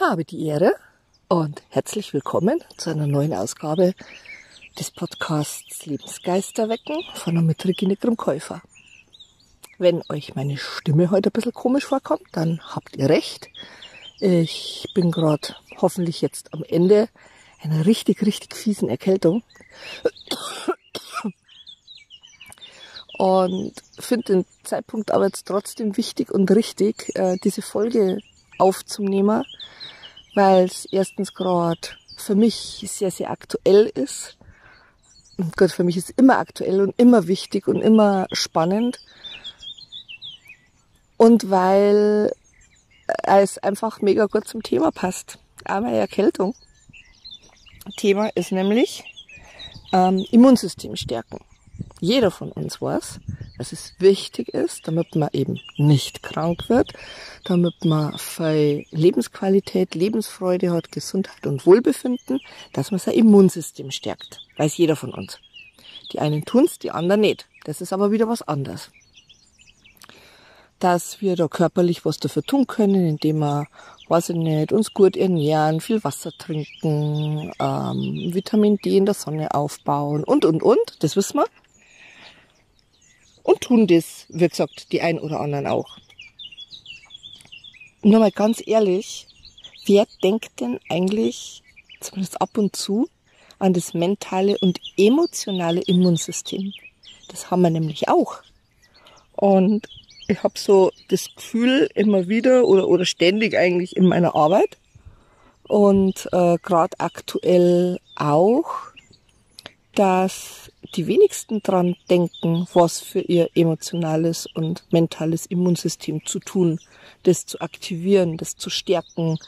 Habe die Ehre und herzlich willkommen zu einer neuen Ausgabe des Podcasts Lebensgeister wecken von und mit Regine Grimm-Käufer. Wenn euch meine Stimme heute ein bisschen komisch vorkommt, dann habt ihr recht. Ich bin gerade hoffentlich jetzt am Ende einer richtig, richtig fiesen Erkältung. Und finde den Zeitpunkt aber jetzt trotzdem wichtig und richtig, äh, diese Folge aufzunehmen, weil es erstens gerade für mich sehr, sehr aktuell ist. Und Gott, für mich ist immer aktuell und immer wichtig und immer spannend. Und weil es einfach mega gut zum Thema passt. Einmal Erkältung. Thema ist nämlich ähm, Immunsystem stärken. Jeder von uns weiß, dass es wichtig ist, damit man eben nicht krank wird, damit man viel Lebensqualität, Lebensfreude hat, Gesundheit und Wohlbefinden, dass man sein Immunsystem stärkt. Weiß jeder von uns. Die einen tun's, die anderen nicht. Das ist aber wieder was anderes. Dass wir da körperlich was dafür tun können, indem wir, weiß ich nicht, uns gut ernähren, viel Wasser trinken, ähm, Vitamin D in der Sonne aufbauen und, und, und. Das wissen wir und tun das, wie gesagt, die ein oder anderen auch. Nur mal ganz ehrlich, wer denkt denn eigentlich, zumindest ab und zu, an das mentale und emotionale Immunsystem? Das haben wir nämlich auch. Und ich habe so das Gefühl immer wieder oder, oder ständig eigentlich in meiner Arbeit und äh, gerade aktuell auch, dass die wenigsten dran denken, was für ihr emotionales und mentales Immunsystem zu tun, das zu aktivieren, das zu stärken,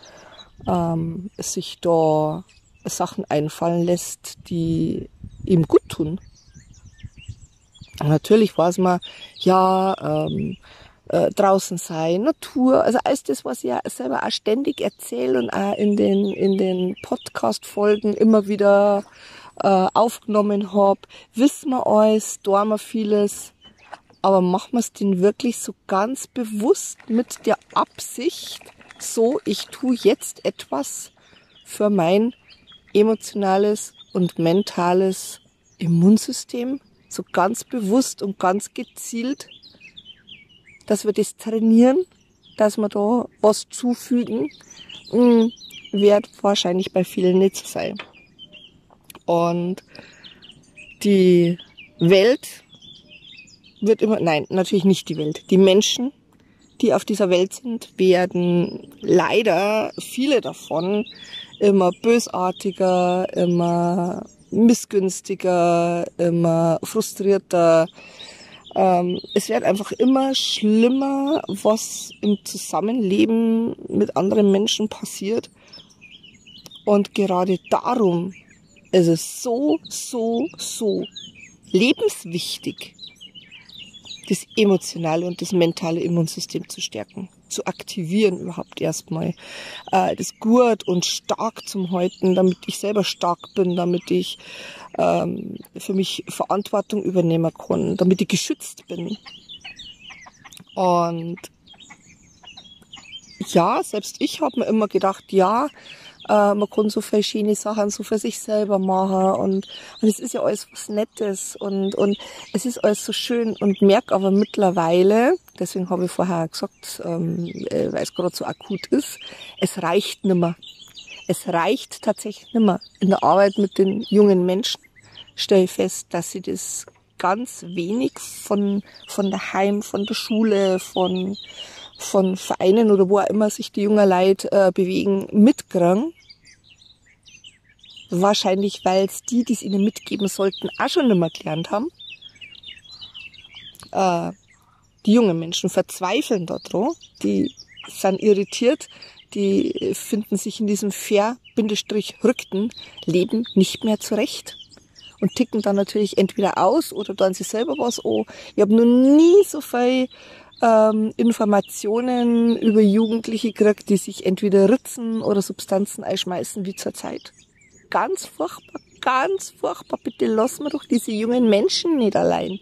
ähm, sich da Sachen einfallen lässt, die ihm gut tun. natürlich weiß man, ja, ähm, äh, draußen sein, Natur, also alles das, was ich ja selber auch ständig erzähle und auch in den, in den Podcast-Folgen immer wieder äh, aufgenommen hab, wissen wir alles, da wir vieles, aber machen wir es denn wirklich so ganz bewusst mit der Absicht, so, ich tue jetzt etwas für mein emotionales und mentales Immunsystem, so ganz bewusst und ganz gezielt, dass wir das trainieren, dass wir da was zufügen, hm, wird wahrscheinlich bei vielen nicht sein. Und die Welt wird immer, nein, natürlich nicht die Welt. Die Menschen, die auf dieser Welt sind, werden leider viele davon immer bösartiger, immer missgünstiger, immer frustrierter. Ähm, es wird einfach immer schlimmer, was im Zusammenleben mit anderen Menschen passiert. Und gerade darum es ist so, so, so lebenswichtig, das emotionale und das mentale Immunsystem zu stärken, zu aktivieren überhaupt erstmal, äh, das gut und stark zum Halten, damit ich selber stark bin, damit ich ähm, für mich Verantwortung übernehmen kann, damit ich geschützt bin. Und ja, selbst ich habe mir immer gedacht, ja, äh, man kann so verschiedene Sachen so für sich selber machen und, und es ist ja alles was Nettes und, und es ist alles so schön und merke aber mittlerweile, deswegen habe ich vorher gesagt, ähm, äh, weil es gerade so akut ist, es reicht nimmer. Es reicht tatsächlich nimmer. In der Arbeit mit den jungen Menschen stelle ich fest, dass sie das ganz wenig von, von daheim, von der Schule, von, von Vereinen oder wo auch immer sich die jungen Leute äh, bewegen, mitkriegen. Wahrscheinlich, weil es die, die es ihnen mitgeben sollten, auch schon nicht mehr gelernt haben. Äh, die jungen Menschen verzweifeln da dran. Die sind irritiert. Die finden sich in diesem fair-rückten Leben nicht mehr zurecht. Und ticken dann natürlich entweder aus oder dann sie selber was an. Ich habe noch nie so viel ähm, Informationen über Jugendliche gekriegt, die sich entweder ritzen oder Substanzen einschmeißen wie zurzeit ganz furchtbar, ganz furchtbar. Bitte lassen wir doch diese jungen Menschen nicht allein.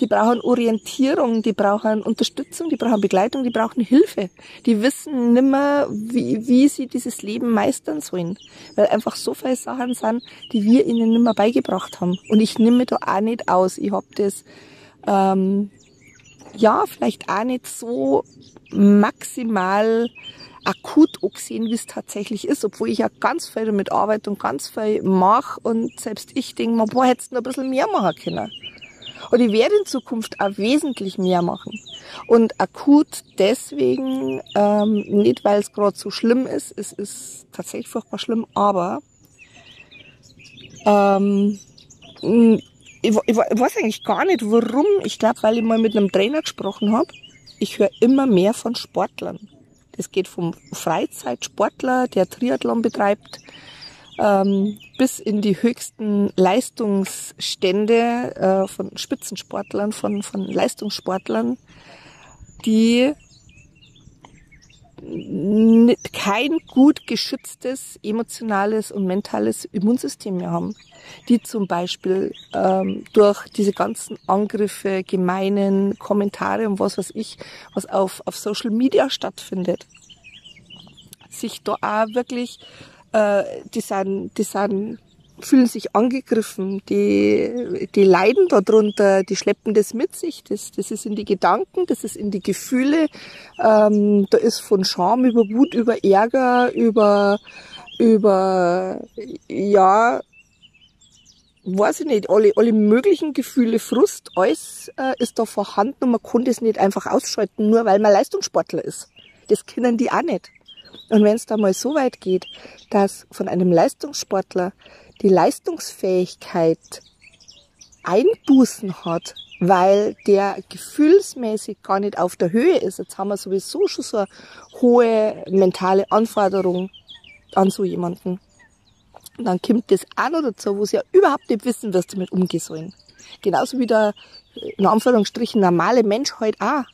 Die brauchen Orientierung, die brauchen Unterstützung, die brauchen Begleitung, die brauchen Hilfe. Die wissen nimmer, wie, wie sie dieses Leben meistern sollen. Weil einfach so viele Sachen sind, die wir ihnen nimmer beigebracht haben. Und ich nehme da auch nicht aus. Ich hab das, ähm, ja, vielleicht auch nicht so maximal akut gesehen, wie es tatsächlich ist, obwohl ich ja ganz viel damit arbeite und ganz viel mache und selbst ich denke mir, boah, hättest du noch ein bisschen mehr machen können. Und ich werde in Zukunft auch wesentlich mehr machen. Und akut deswegen, ähm, nicht weil es gerade so schlimm ist, es ist tatsächlich furchtbar schlimm, aber ähm, ich, ich, ich weiß eigentlich gar nicht, warum. Ich glaube, weil ich mal mit einem Trainer gesprochen habe. Ich höre immer mehr von Sportlern. Das geht vom Freizeitsportler, der Triathlon betreibt, ähm, bis in die höchsten Leistungsstände äh, von Spitzensportlern, von, von Leistungssportlern, die kein gut geschütztes emotionales und mentales Immunsystem mehr haben, die zum Beispiel ähm, durch diese ganzen Angriffe, gemeinen Kommentare und was weiß ich, was auf, auf Social Media stattfindet, sich da auch wirklich, äh, die sind, die sind fühlen sich angegriffen, die, die leiden darunter, die schleppen das mit sich, das, das ist in die Gedanken, das ist in die Gefühle, ähm, da ist von Scham über Wut, über Ärger, über, über, ja, weiß ich nicht, alle, alle möglichen Gefühle, Frust, alles äh, ist da vorhanden und man kann das nicht einfach ausschalten, nur weil man Leistungssportler ist. Das können die auch nicht. Und wenn es da mal so weit geht, dass von einem Leistungssportler die Leistungsfähigkeit Einbußen hat, weil der gefühlsmäßig gar nicht auf der Höhe ist. Jetzt haben wir sowieso schon so eine hohe mentale Anforderung an so jemanden. Und dann kommt das auch noch dazu, wo sie ja überhaupt nicht wissen, was damit umgehen sollen. Genauso wie der, in Anführungsstrichen, normale Mensch halt auch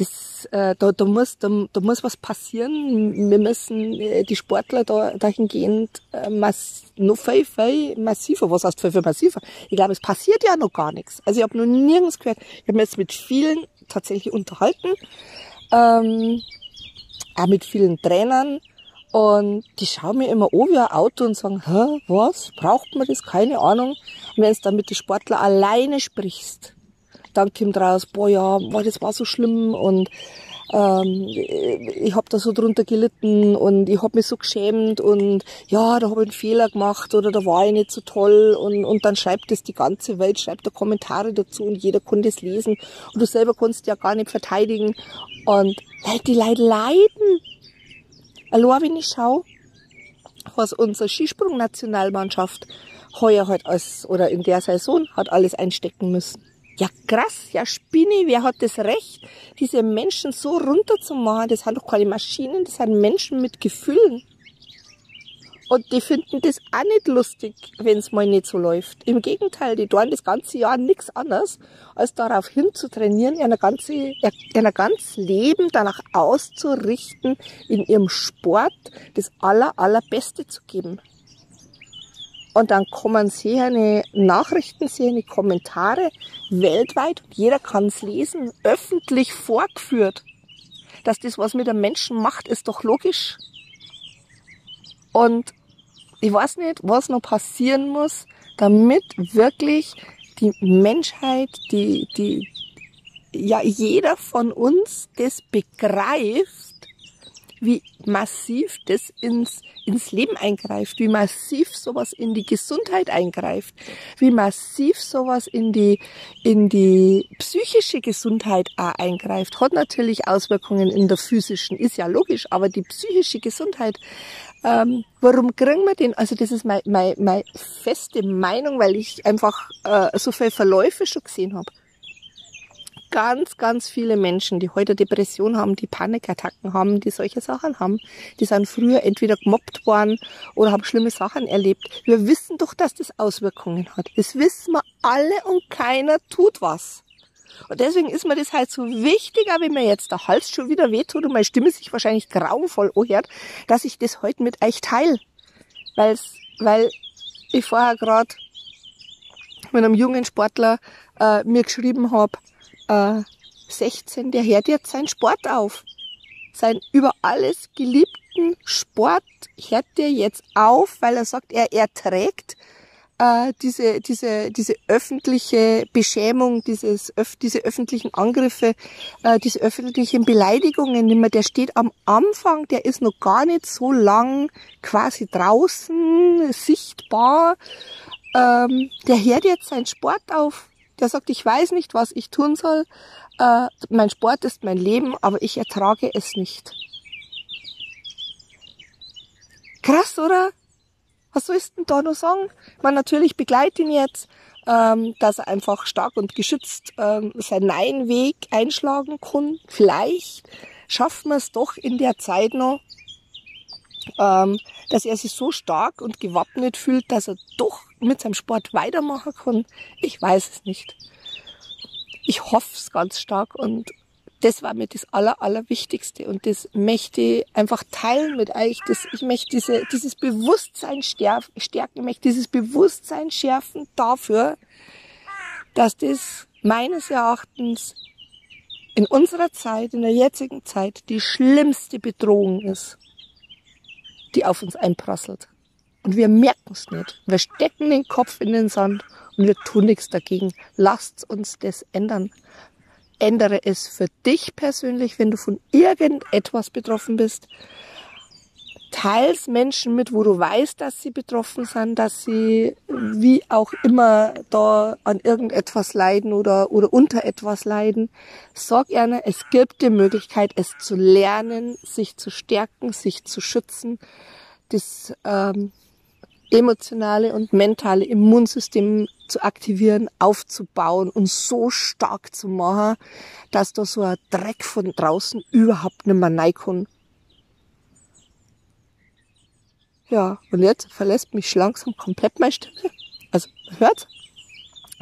das, äh, da, da, muss, da, da muss was passieren. Wir müssen äh, die Sportler da dahingehend äh, mass, noch viel, viel massiver, was heißt viel, viel massiver? Ich glaube, es passiert ja noch gar nichts. Also ich habe noch nirgends gehört, ich habe mich jetzt mit vielen tatsächlich unterhalten, ähm, auch mit vielen Trainern und die schauen mir immer an wie ein Auto und sagen, hä, was, braucht man das? Keine Ahnung. Und wenn du dann mit den Sportlern alleine sprichst, dann kommt raus, boah ja, boah, das war so schlimm und ähm, ich habe da so drunter gelitten und ich habe mich so geschämt und ja, da habe ich einen Fehler gemacht oder da war ich nicht so toll und, und dann schreibt es die ganze Welt, schreibt da Kommentare dazu und jeder konnte es lesen und du selber konntest ja gar nicht verteidigen und die Leute leiden. Allein wenn ich schaue, was unsere Skisprung-Nationalmannschaft heuer halt als, oder in der Saison hat alles einstecken müssen. Ja, krass, ja, Spinni, wer hat das Recht, diese Menschen so runterzumachen? Das sind doch keine Maschinen, das sind Menschen mit Gefühlen. Und die finden das auch nicht lustig, wenn es mal nicht so läuft. Im Gegenteil, die tun das ganze Jahr nichts anderes, als darauf hinzutrainieren, ihr ganze, ihr ganz Leben danach auszurichten, in ihrem Sport das aller, allerbeste zu geben. Und dann kommen sehr eine Nachrichten, sehr eine Kommentare weltweit jeder kann es lesen, öffentlich vorgeführt. Dass das, was mit einem Menschen macht, ist doch logisch. Und ich weiß nicht, was noch passieren muss, damit wirklich die Menschheit, die, die, ja, jeder von uns das begreift, wie massiv das ins, ins Leben eingreift, wie massiv sowas in die Gesundheit eingreift, wie massiv sowas in die, in die psychische Gesundheit auch eingreift. Hat natürlich Auswirkungen in der physischen, ist ja logisch, aber die psychische Gesundheit, ähm, warum kriegen wir den? Also das ist meine, meine, meine feste Meinung, weil ich einfach äh, so viele Verläufe schon gesehen habe ganz, ganz viele Menschen, die heute Depression haben, die Panikattacken haben, die solche Sachen haben, die sind früher entweder gemobbt worden oder haben schlimme Sachen erlebt. Wir wissen doch, dass das Auswirkungen hat. Das wissen wir alle und keiner tut was. Und deswegen ist mir das halt so wichtiger, wenn mir jetzt der Hals schon wieder wehtut und meine Stimme sich wahrscheinlich grauenvoll anhört, dass ich das heute mit euch teile. Weil's, weil ich vorher gerade mit einem jungen Sportler äh, mir geschrieben habe, äh, 16, der hört jetzt seinen Sport auf. Sein über alles geliebten Sport hört der jetzt auf, weil er sagt, er erträgt äh, diese, diese, diese öffentliche Beschämung, dieses, öf diese öffentlichen Angriffe, äh, diese öffentlichen Beleidigungen nicht mehr. Der steht am Anfang, der ist noch gar nicht so lang quasi draußen sichtbar. Ähm, der hört jetzt seinen Sport auf. Der sagt, ich weiß nicht, was ich tun soll. Äh, mein Sport ist mein Leben, aber ich ertrage es nicht. Krass, oder? Was sollst du denn da noch sagen? Man natürlich begleitet ihn jetzt, ähm, dass er einfach stark und geschützt ähm, seinen neuen Weg einschlagen kann. Vielleicht schaffen wir es doch in der Zeit noch, ähm, dass er sich so stark und gewappnet fühlt, dass er doch mit seinem Sport weitermachen kann. Ich weiß es nicht. Ich hoffe es ganz stark und das war mir das Aller, Allerwichtigste und das möchte ich einfach teilen mit euch. Das, ich möchte diese, dieses Bewusstsein stärken, ich möchte dieses Bewusstsein schärfen dafür, dass das meines Erachtens in unserer Zeit, in der jetzigen Zeit, die schlimmste Bedrohung ist, die auf uns einprasselt. Und wir merken es nicht. Wir stecken den Kopf in den Sand und wir tun nichts dagegen. Lasst uns das ändern. Ändere es für dich persönlich, wenn du von irgendetwas betroffen bist. Teils Menschen mit, wo du weißt, dass sie betroffen sind, dass sie wie auch immer da an irgendetwas leiden oder, oder unter etwas leiden. Sag gerne, es gibt die Möglichkeit, es zu lernen, sich zu stärken, sich zu schützen. Das ähm, emotionale und mentale Immunsystem zu aktivieren, aufzubauen und so stark zu machen, dass da so ein Dreck von draußen überhaupt nicht mehr reinkommt. Ja, und jetzt verlässt mich langsam komplett meine Stimme. Also, hört?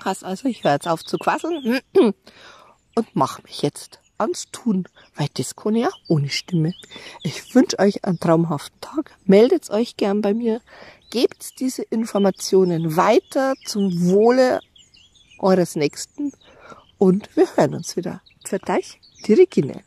Heißt also, ich höre jetzt auf zu quasseln und mach mich jetzt ans Tun, weil das kann ich ja ohne Stimme. Ich wünsche euch einen traumhaften Tag. Meldet euch gern bei mir. Gebt diese Informationen weiter zum Wohle eures Nächsten und wir hören uns wieder. Für euch, die Regine.